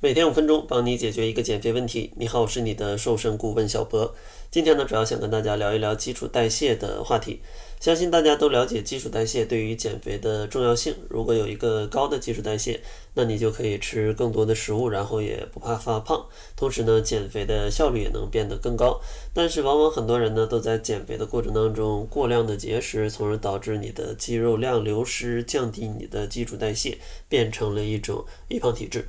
每天五分钟，帮你解决一个减肥问题。你好，我是你的瘦身顾问小博。今天呢，主要想跟大家聊一聊基础代谢的话题。相信大家都了解基础代谢对于减肥的重要性。如果有一个高的基础代谢，那你就可以吃更多的食物，然后也不怕发胖。同时呢，减肥的效率也能变得更高。但是，往往很多人呢都在减肥的过程当中过量的节食，从而导致你的肌肉量流失，降低你的基础代谢，变成了一种易胖体质。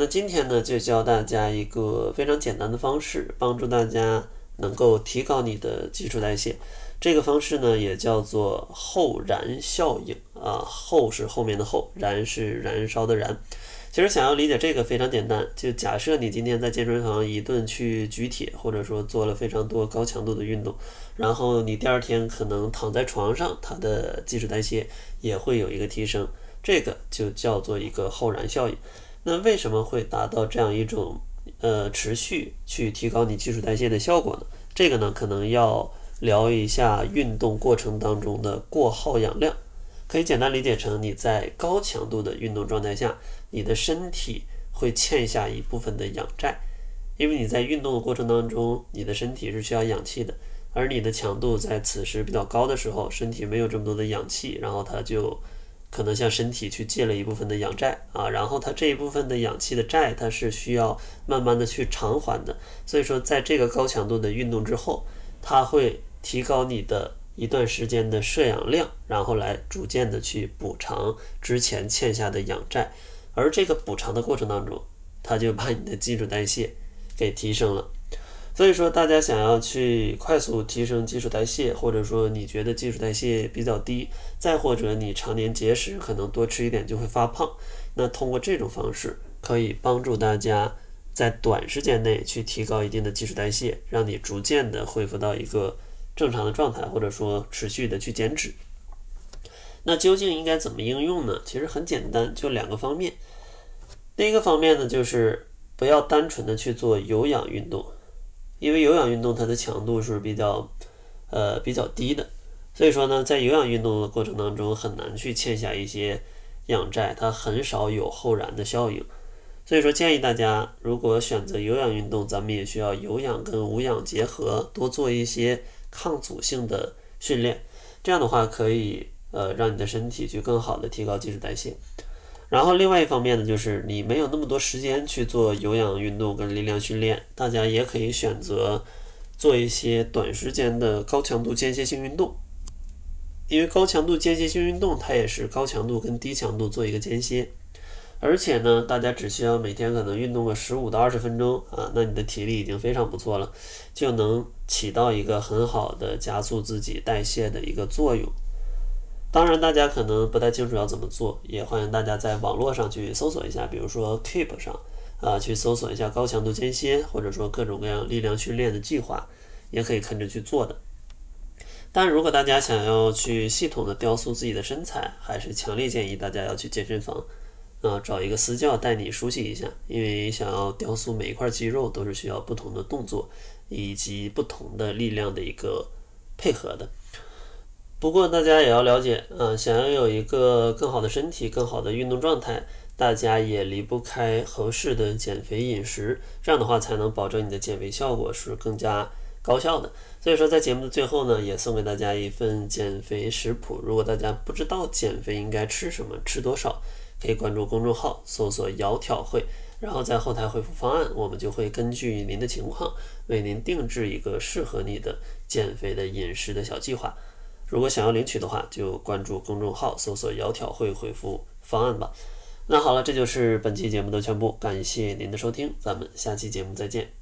那今天呢，就教大家一个非常简单的方式，帮助大家能够提高你的基础代谢。这个方式呢，也叫做后燃效应啊，后是后面的后，燃是燃烧的燃。其实想要理解这个非常简单，就假设你今天在健身房一顿去举铁，或者说做了非常多高强度的运动，然后你第二天可能躺在床上，它的基础代谢也会有一个提升，这个就叫做一个后燃效应。那为什么会达到这样一种呃持续去提高你基础代谢的效果呢？这个呢，可能要聊一下运动过程当中的过耗氧量，可以简单理解成你在高强度的运动状态下，你的身体会欠下一部分的氧债，因为你在运动的过程当中，你的身体是需要氧气的，而你的强度在此时比较高的时候，身体没有这么多的氧气，然后它就。可能向身体去借了一部分的氧债啊，然后它这一部分的氧气的债，它是需要慢慢的去偿还的。所以说，在这个高强度的运动之后，它会提高你的一段时间的摄氧量，然后来逐渐的去补偿之前欠下的氧债。而这个补偿的过程当中，它就把你的基础代谢给提升了。所以说，大家想要去快速提升基础代谢，或者说你觉得基础代谢比较低，再或者你常年节食，可能多吃一点就会发胖，那通过这种方式可以帮助大家在短时间内去提高一定的基础代谢，让你逐渐的恢复到一个正常的状态，或者说持续的去减脂。那究竟应该怎么应用呢？其实很简单，就两个方面。第一个方面呢，就是不要单纯的去做有氧运动。因为有氧运动它的强度是比较，呃比较低的，所以说呢，在有氧运动的过程当中很难去欠下一些氧债，它很少有后燃的效应。所以说建议大家，如果选择有氧运动，咱们也需要有氧跟无氧结合，多做一些抗阻性的训练，这样的话可以呃让你的身体去更好的提高基础代谢。然后另外一方面呢，就是你没有那么多时间去做有氧运动跟力量训练，大家也可以选择做一些短时间的高强度间歇性运动。因为高强度间歇性运动它也是高强度跟低强度做一个间歇，而且呢，大家只需要每天可能运动个十五到二十分钟啊，那你的体力已经非常不错了，就能起到一个很好的加速自己代谢的一个作用。当然，大家可能不太清楚要怎么做，也欢迎大家在网络上去搜索一下，比如说 Keep 上啊，去搜索一下高强度间歇，或者说各种各样力量训练的计划，也可以跟着去做的。但如果大家想要去系统的雕塑自己的身材，还是强烈建议大家要去健身房啊，找一个私教带你熟悉一下，因为想要雕塑每一块肌肉都是需要不同的动作以及不同的力量的一个配合的。不过大家也要了解，嗯，想要有一个更好的身体、更好的运动状态，大家也离不开合适的减肥饮食，这样的话才能保证你的减肥效果是更加高效的。所以说，在节目的最后呢，也送给大家一份减肥食谱。如果大家不知道减肥应该吃什么、吃多少，可以关注公众号，搜索“窈窕会”，然后在后台回复方案，我们就会根据您的情况为您定制一个适合你的减肥的饮食的小计划。如果想要领取的话，就关注公众号，搜索“窈窕会”，回复方案吧。那好了，这就是本期节目的全部，感谢您的收听，咱们下期节目再见。